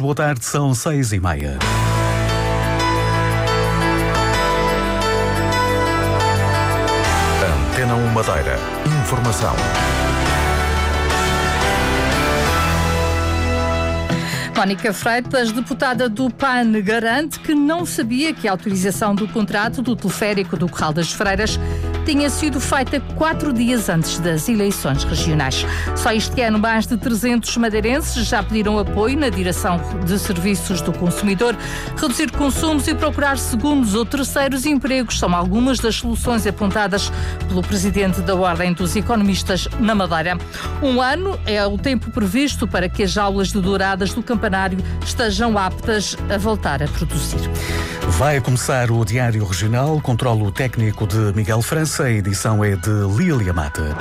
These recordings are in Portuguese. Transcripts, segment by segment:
Boa tarde, são seis e meia. Antena 1 Madeira. Informação. Mónica Freitas, deputada do PAN, garante que não sabia que a autorização do contrato do teleférico do Corral das Freiras tinha sido feita quatro dias antes das eleições regionais. Só este ano, mais de 300 madeirenses já pediram apoio na direção de serviços do consumidor. Reduzir consumos e procurar segundos ou terceiros empregos são algumas das soluções apontadas pelo presidente da Ordem dos Economistas na Madeira. Um ano é o tempo previsto para que as aulas de douradas do campanário estejam aptas a voltar a produzir. Vai começar o Diário Regional, controlo técnico de Miguel França, a edição é de Lília Mata.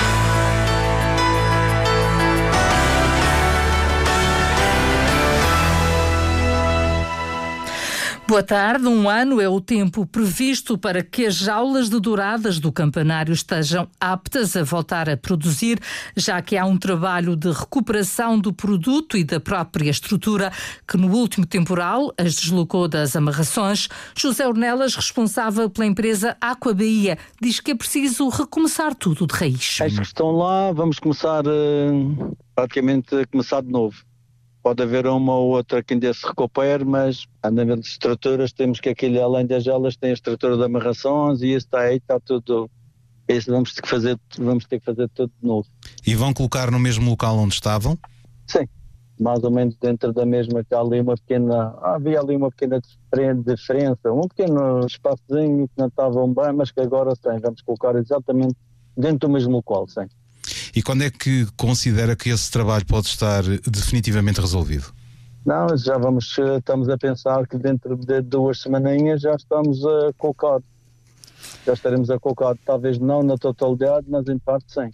Boa tarde. Um ano é o tempo previsto para que as jaulas de douradas do campanário estejam aptas a voltar a produzir, já que há um trabalho de recuperação do produto e da própria estrutura que no último temporal as deslocou das amarrações. José Ornelas, responsável pela empresa Aqua Bahia, diz que é preciso recomeçar tudo de raiz. As que estão lá, vamos começar uh, praticamente a começar de novo pode haver uma ou outra que ainda se recupere, mas a nível de estruturas temos que aquilo além das elas tem a estrutura de amarrações e isso está aí, está tudo. Isso vamos ter que fazer, vamos ter que fazer tudo de novo. E vão colocar no mesmo local onde estavam? Sim, mais ou menos dentro da mesma que há ali uma pequena, havia ali uma pequena diferença, um pequeno espaçozinho que não estavam bem, mas que agora sim, vamos colocar exatamente dentro do mesmo local, sim. E quando é que considera que esse trabalho pode estar definitivamente resolvido? Não, já vamos, estamos a pensar que dentro de duas semaninhas já estamos a colocar. Já estaremos a colocar, talvez não na totalidade, mas em parte sim.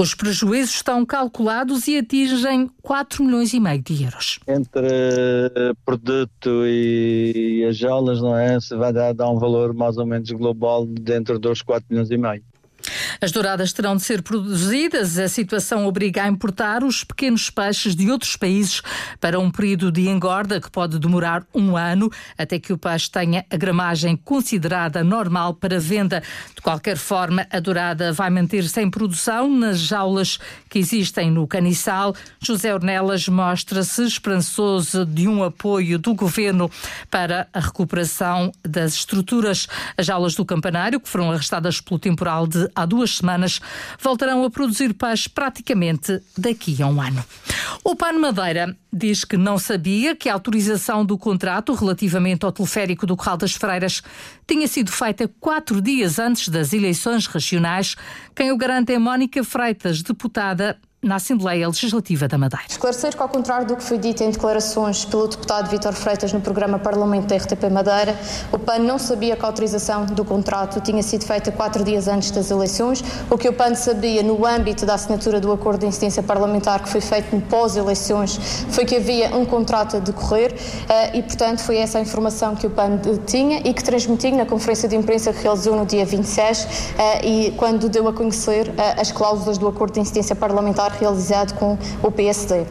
Os prejuízos estão calculados e atingem 4 milhões e meio de euros. Entre produto e as jaulas, não é? Se vai dar, dar um valor mais ou menos global dentro dos 4 milhões e meio. As douradas terão de ser produzidas. A situação obriga a importar os pequenos peixes de outros países para um período de engorda que pode demorar um ano até que o peixe tenha a gramagem considerada normal para venda. De qualquer forma, a dourada vai manter-se em produção nas jaulas que existem no caniçal. José Ornelas mostra-se esperançoso de um apoio do governo para a recuperação das estruturas. As jaulas do campanário, que foram arrestadas pelo temporal de há duas semanas, voltarão a produzir peixe praticamente daqui a um ano. O PAN Madeira diz que não sabia que a autorização do contrato relativamente ao teleférico do Corral das Freiras tinha sido feita quatro dias antes das eleições regionais. Quem o garante é Mónica Freitas, deputada na Assembleia Legislativa da Madeira. Esclarecer que, ao contrário do que foi dito em declarações pelo deputado Vítor Freitas no programa Parlamento da RTP Madeira, o PAN não sabia que a autorização do contrato tinha sido feita quatro dias antes das eleições. O que o PAN sabia no âmbito da assinatura do acordo de incidência parlamentar que foi feito no pós-eleições foi que havia um contrato a decorrer eh, e, portanto, foi essa a informação que o PAN tinha e que transmitiu na conferência de imprensa que realizou no dia 26 eh, e quando deu a conhecer eh, as cláusulas do acordo de incidência parlamentar realizado com o PSD.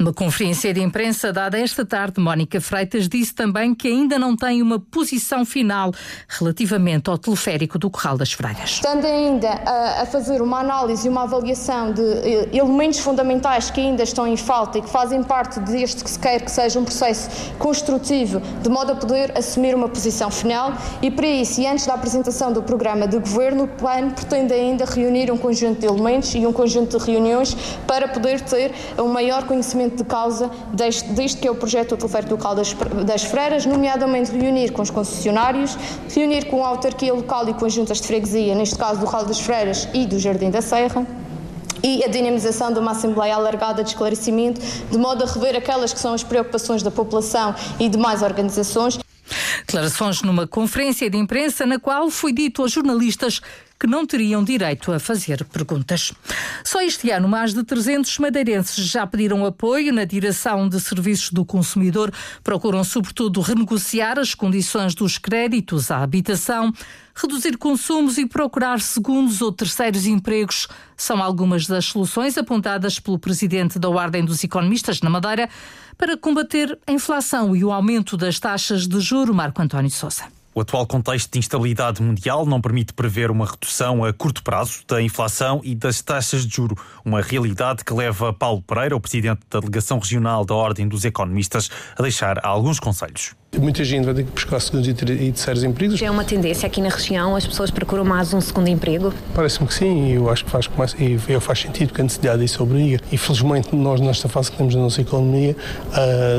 Numa conferência de imprensa dada esta tarde, Mónica Freitas disse também que ainda não tem uma posição final relativamente ao teleférico do Corral das Freiras. Estando ainda a, a fazer uma análise e uma avaliação de eh, elementos fundamentais que ainda estão em falta e que fazem parte deste que se quer que seja um processo construtivo, de modo a poder assumir uma posição final e para isso, e antes da apresentação do programa de governo, o PAN pretende ainda reunir um conjunto de elementos e um conjunto de reuniões para poder ter um maior conhecimento de causa deste, que é o projeto do teleférico local das, das Freiras, nomeadamente reunir com os concessionários, reunir com a autarquia local e com as juntas de freguesia, neste caso do Ral das Freiras e do Jardim da Serra, e a dinamização de uma Assembleia alargada de esclarecimento, de modo a rever aquelas que são as preocupações da população e de mais organizações. Declarações numa conferência de imprensa na qual foi dito aos jornalistas que não teriam direito a fazer perguntas. Só este ano, mais de 300 madeirenses já pediram apoio na direção de serviços do consumidor, procuram sobretudo renegociar as condições dos créditos à habitação, reduzir consumos e procurar segundos ou terceiros empregos são algumas das soluções apontadas pelo presidente da Ordem dos Economistas na Madeira para combater a inflação e o aumento das taxas de juro, Marco António Sousa. O atual contexto de instabilidade mundial não permite prever uma redução a curto prazo da inflação e das taxas de juro, uma realidade que leva Paulo Pereira, o presidente da delegação regional da Ordem dos Economistas, a deixar alguns conselhos. Muita gente vai ter que buscar segundos e terceiros empregos. É uma tendência aqui na região, as pessoas procuram mais um segundo emprego? Parece-me que sim, e eu acho que faz, e faz sentido que a necessidade disso obriga. E felizmente nós, nesta fase que temos da nossa economia,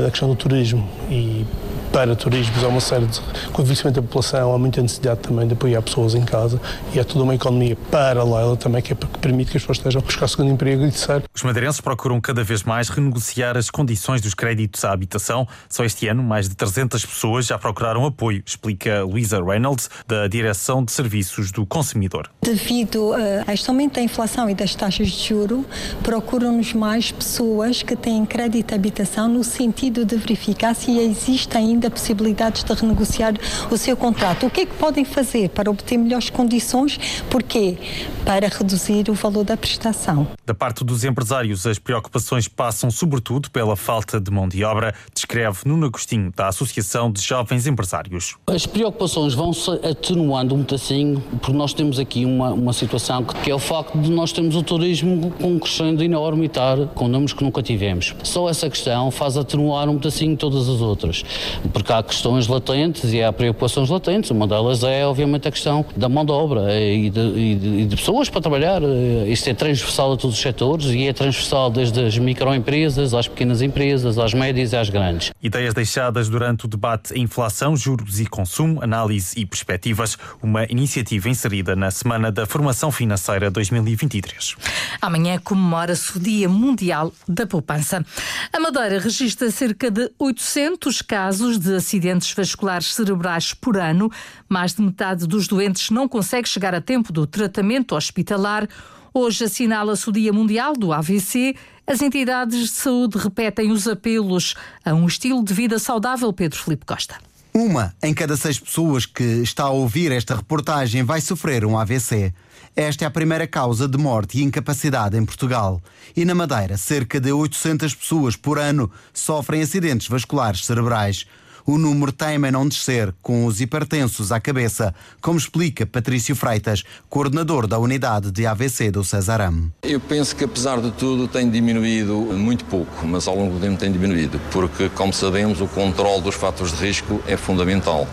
a questão do turismo e para turismos, há uma série de. Com o envelhecimento da população, há muita necessidade também de apoiar pessoas em casa e é toda uma economia paralela também que, é, que permite que as pessoas estejam a buscar segundo emprego e terceiro. Os madeirenses procuram cada vez mais renegociar as condições dos créditos à habitação. Só este ano, mais de 300 pessoas já procuraram apoio, explica Luísa Reynolds, da Direção de Serviços do Consumidor. Devido a este aumento da inflação e das taxas de juro, procuram-nos mais pessoas que têm crédito de habitação no sentido de verificar se existe ainda ainda possibilidades de renegociar o seu contrato. O que é que podem fazer para obter melhores condições? Porquê? Para reduzir o valor da prestação. Da parte dos empresários, as preocupações passam sobretudo pela falta de mão de obra, descreve Nuno Agostinho, da Associação de Jovens Empresários. As preocupações vão-se atenuando muito assim, porque nós temos aqui uma, uma situação que é o facto de nós termos o turismo com um crescendo enorme e estar com números que nunca tivemos. Só essa questão faz atenuar um pedacinho todas as outras porque há questões latentes e há preocupações latentes. Uma delas é, obviamente, a questão da mão de obra e de, e de, e de pessoas para trabalhar. Isto é transversal a todos os setores e é transversal desde as microempresas às pequenas empresas, às médias e às grandes. Ideias deixadas durante o debate Inflação, Juros e Consumo, Análise e Perspectivas, uma iniciativa inserida na Semana da Formação Financeira 2023. Amanhã comemora-se o Dia Mundial da Poupança. A Madeira registra cerca de 800 casos de acidentes vasculares cerebrais por ano. Mais de metade dos doentes não consegue chegar a tempo do tratamento hospitalar. Hoje assinala-se o Dia Mundial do AVC. As entidades de saúde repetem os apelos a um estilo de vida saudável, Pedro Felipe Costa. Uma em cada seis pessoas que está a ouvir esta reportagem vai sofrer um AVC. Esta é a primeira causa de morte e incapacidade em Portugal. E na Madeira, cerca de 800 pessoas por ano sofrem acidentes vasculares cerebrais o número teima em não descer, com os hipertensos à cabeça, como explica Patrício Freitas, coordenador da unidade de AVC do Cesaram. Eu penso que, apesar de tudo, tem diminuído muito pouco, mas ao longo do tempo tem diminuído, porque, como sabemos, o controle dos fatores de risco é fundamental.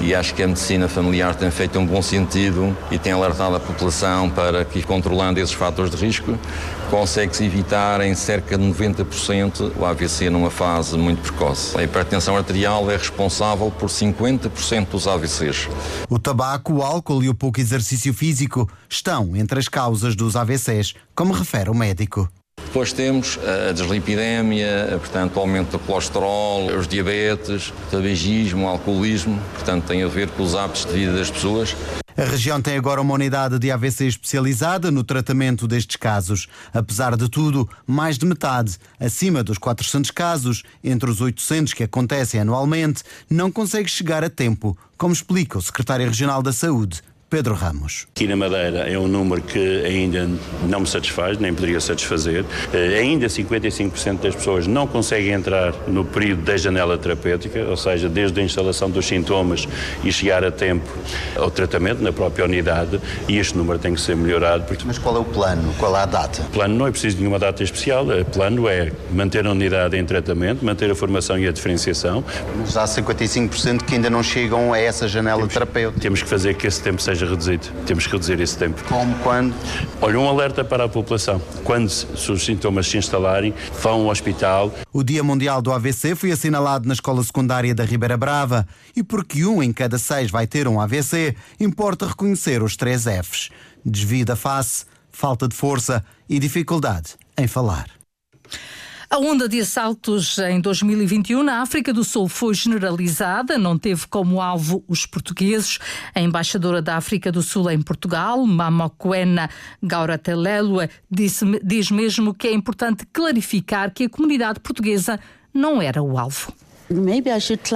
E acho que a medicina familiar tem feito um bom sentido e tem alertado a população para que, controlando esses fatores de risco, consegue-se evitar em cerca de 90% o AVC numa fase muito precoce. A hipertensão arterial é responsável por 50% dos AVCs. O tabaco, o álcool e o pouco exercício físico estão entre as causas dos AVCs, como refere o médico. Depois temos a deslipidemia, portanto, o aumento do colesterol, os diabetes, o tabagismo, o alcoolismo, portanto, tem a ver com os hábitos de vida das pessoas. A região tem agora uma unidade de AVC especializada no tratamento destes casos. Apesar de tudo, mais de metade, acima dos 400 casos, entre os 800 que acontecem anualmente, não consegue chegar a tempo, como explica o secretário regional da Saúde, Pedro Ramos. Aqui na Madeira é um número que ainda não me satisfaz, nem poderia satisfazer. Uh, ainda 55% das pessoas não conseguem entrar no período da janela terapêutica, ou seja, desde a instalação dos sintomas e chegar a tempo ao tratamento na própria unidade, e este número tem que ser melhorado. Porque... Mas qual é o plano? Qual é a data? O plano não é preciso de nenhuma data especial, o plano é manter a unidade em tratamento, manter a formação e a diferenciação. Mas há 55% que ainda não chegam a essa janela temos, terapêutica. Temos que fazer que esse tempo seja seja reduzido. Temos que reduzir esse tempo. Como? Quando? Olha, um alerta para a população. Quando os sintomas se instalarem, vão ao hospital. O Dia Mundial do AVC foi assinalado na Escola Secundária da Ribeira Brava. E porque um em cada seis vai ter um AVC, importa reconhecer os três Fs: desvio da face, falta de força e dificuldade em falar. A onda de assaltos em 2021 na África do Sul foi generalizada, não teve como alvo os portugueses. A embaixadora da África do Sul em Portugal, Mamokwena Gauratelelua, diz mesmo que é importante clarificar que a comunidade portuguesa não era o alvo.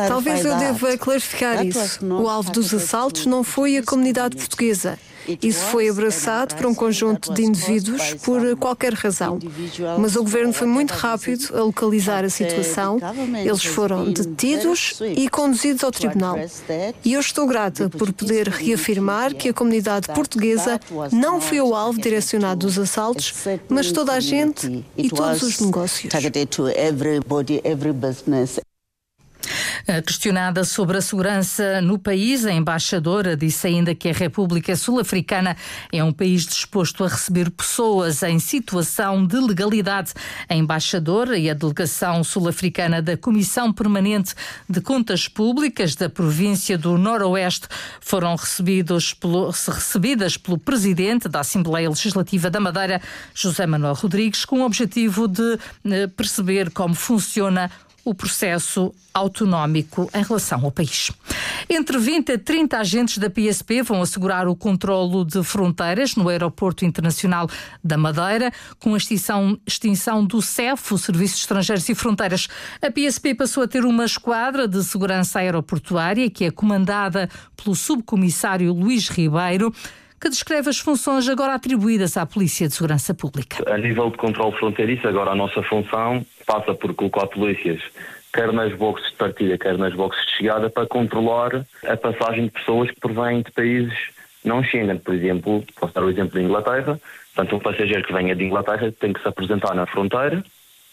Talvez eu deva clarificar isso. O alvo dos assaltos não foi a comunidade portuguesa. Isso foi abraçado por um conjunto de indivíduos por qualquer razão. Mas o governo foi muito rápido a localizar a situação. Eles foram detidos e conduzidos ao tribunal. E eu estou grata por poder reafirmar que a comunidade portuguesa não foi o alvo direcionado dos assaltos, mas toda a gente e todos os negócios. Questionada sobre a segurança no país, a embaixadora disse ainda que a República Sul-Africana é um país disposto a receber pessoas em situação de legalidade. A embaixadora e a delegação sul-africana da Comissão Permanente de Contas Públicas da província do Noroeste foram recebidos pelo, recebidas pelo presidente da Assembleia Legislativa da Madeira, José Manuel Rodrigues, com o objetivo de eh, perceber como funciona o processo autonómico em relação ao país. Entre 20 a 30 agentes da PSP vão assegurar o controlo de fronteiras no Aeroporto Internacional da Madeira, com a extinção, extinção do CEF, o Serviço de Estrangeiros e Fronteiras. A PSP passou a ter uma esquadra de segurança aeroportuária que é comandada pelo subcomissário Luís Ribeiro que descreve as funções agora atribuídas à Polícia de Segurança Pública. A nível de controle fronteiriço, agora a nossa função passa por colocar polícias quer nas boxes de partida, quer nas boxes de chegada, para controlar a passagem de pessoas que provêm de países não Schengen. Por exemplo, posso dar o exemplo de Inglaterra. Portanto, um passageiro que venha de Inglaterra tem que se apresentar na fronteira,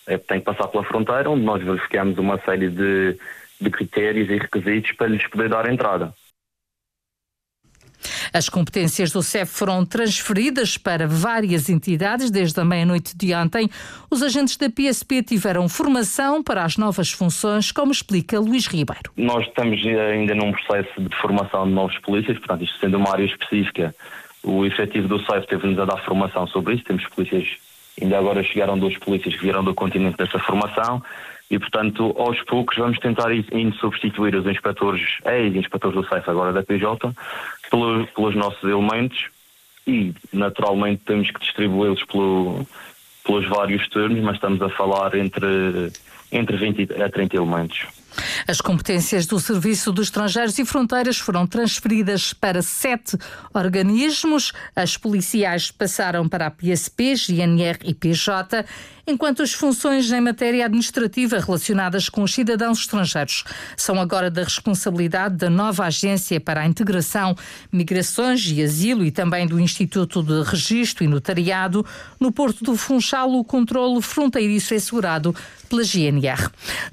é, tem que passar pela fronteira, onde nós verificamos uma série de, de critérios e requisitos para lhes poder dar entrada. As competências do CEF foram transferidas para várias entidades desde a meia-noite de ontem. Os agentes da PSP tiveram formação para as novas funções, como explica Luís Ribeiro. Nós estamos ainda num processo de formação de novos polícias, portanto, isto sendo uma área específica, o efetivo do CEF teve-nos a dar formação sobre isso. Temos polícias, ainda agora chegaram dois polícias que vieram do continente dessa formação e, portanto, aos poucos vamos tentar ir, ir substituir os inspectores, ex-inspectores do CEF, agora da PJ, pelos, pelos nossos elementos. E, naturalmente, temos que distribuí-los pelo, pelos vários turnos, mas estamos a falar entre, entre 20 a 30 elementos. As competências do Serviço dos Estrangeiros e Fronteiras foram transferidas para sete organismos. As policiais passaram para a PSP, GNR e PJ enquanto as funções em matéria administrativa relacionadas com os cidadãos estrangeiros são agora da responsabilidade da nova Agência para a Integração, Migrações e Asilo e também do Instituto de Registro e Notariado. No Porto do Funchal, o controlo fronteiriço é assegurado pela GNR.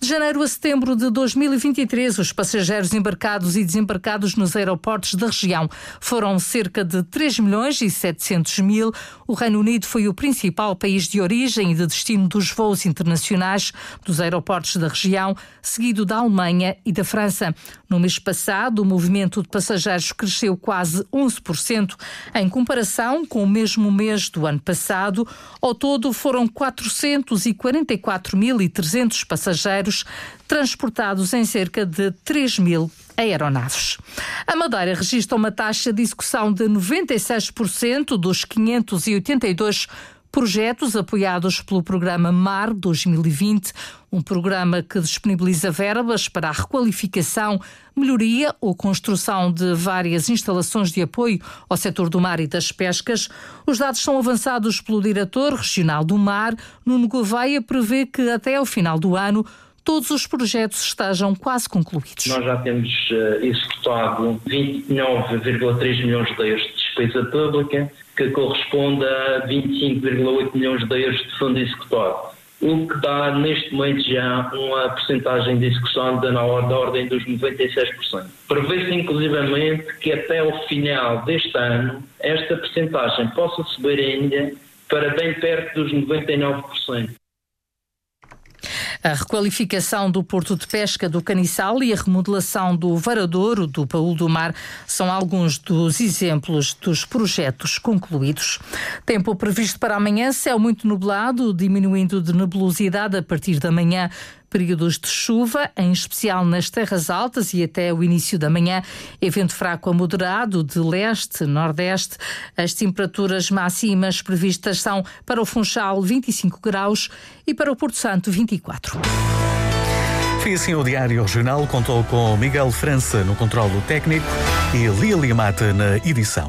De janeiro a setembro de 2023, os passageiros embarcados e desembarcados nos aeroportos da região foram cerca de 3 milhões e 700 mil. O Reino Unido foi o principal país de origem e de destino dos voos internacionais dos aeroportos da região, seguido da Alemanha e da França. No mês passado, o movimento de passageiros cresceu quase 11% em comparação com o mesmo mês do ano passado. Ao todo, foram 444.300 passageiros transportados em cerca de 3 mil aeronaves. A Madeira registra uma taxa de execução de 96% dos 582 projetos apoiados pelo programa MAR 2020, um programa que disponibiliza verbas para a requalificação, melhoria ou construção de várias instalações de apoio ao setor do mar e das pescas. Os dados são avançados pelo diretor regional do mar, Nuno Gouveia, prevê que até ao final do ano todos os projetos estejam quase concluídos. Nós já temos uh, executado 29,3 milhões de euros de despesa pública, que corresponde a 25,8 milhões de euros de fundo executado, o que dá neste momento já uma porcentagem de execução da ordem dos 96%. Prevê-se inclusivamente que até o final deste ano esta porcentagem possa subir ainda para bem perto dos 99%. A requalificação do Porto de Pesca do Caniçal e a remodelação do Varadouro do Paul do Mar são alguns dos exemplos dos projetos concluídos. Tempo previsto para amanhã, céu muito nublado, diminuindo de nebulosidade a partir da manhã períodos de chuva, em especial nas terras altas e até o início da manhã. Evento fraco a moderado de leste, nordeste. As temperaturas máximas previstas são para o Funchal 25 graus e para o Porto Santo 24. Foi assim o Diário Regional contou com Miguel França no controlo técnico e Lia Limata na edição.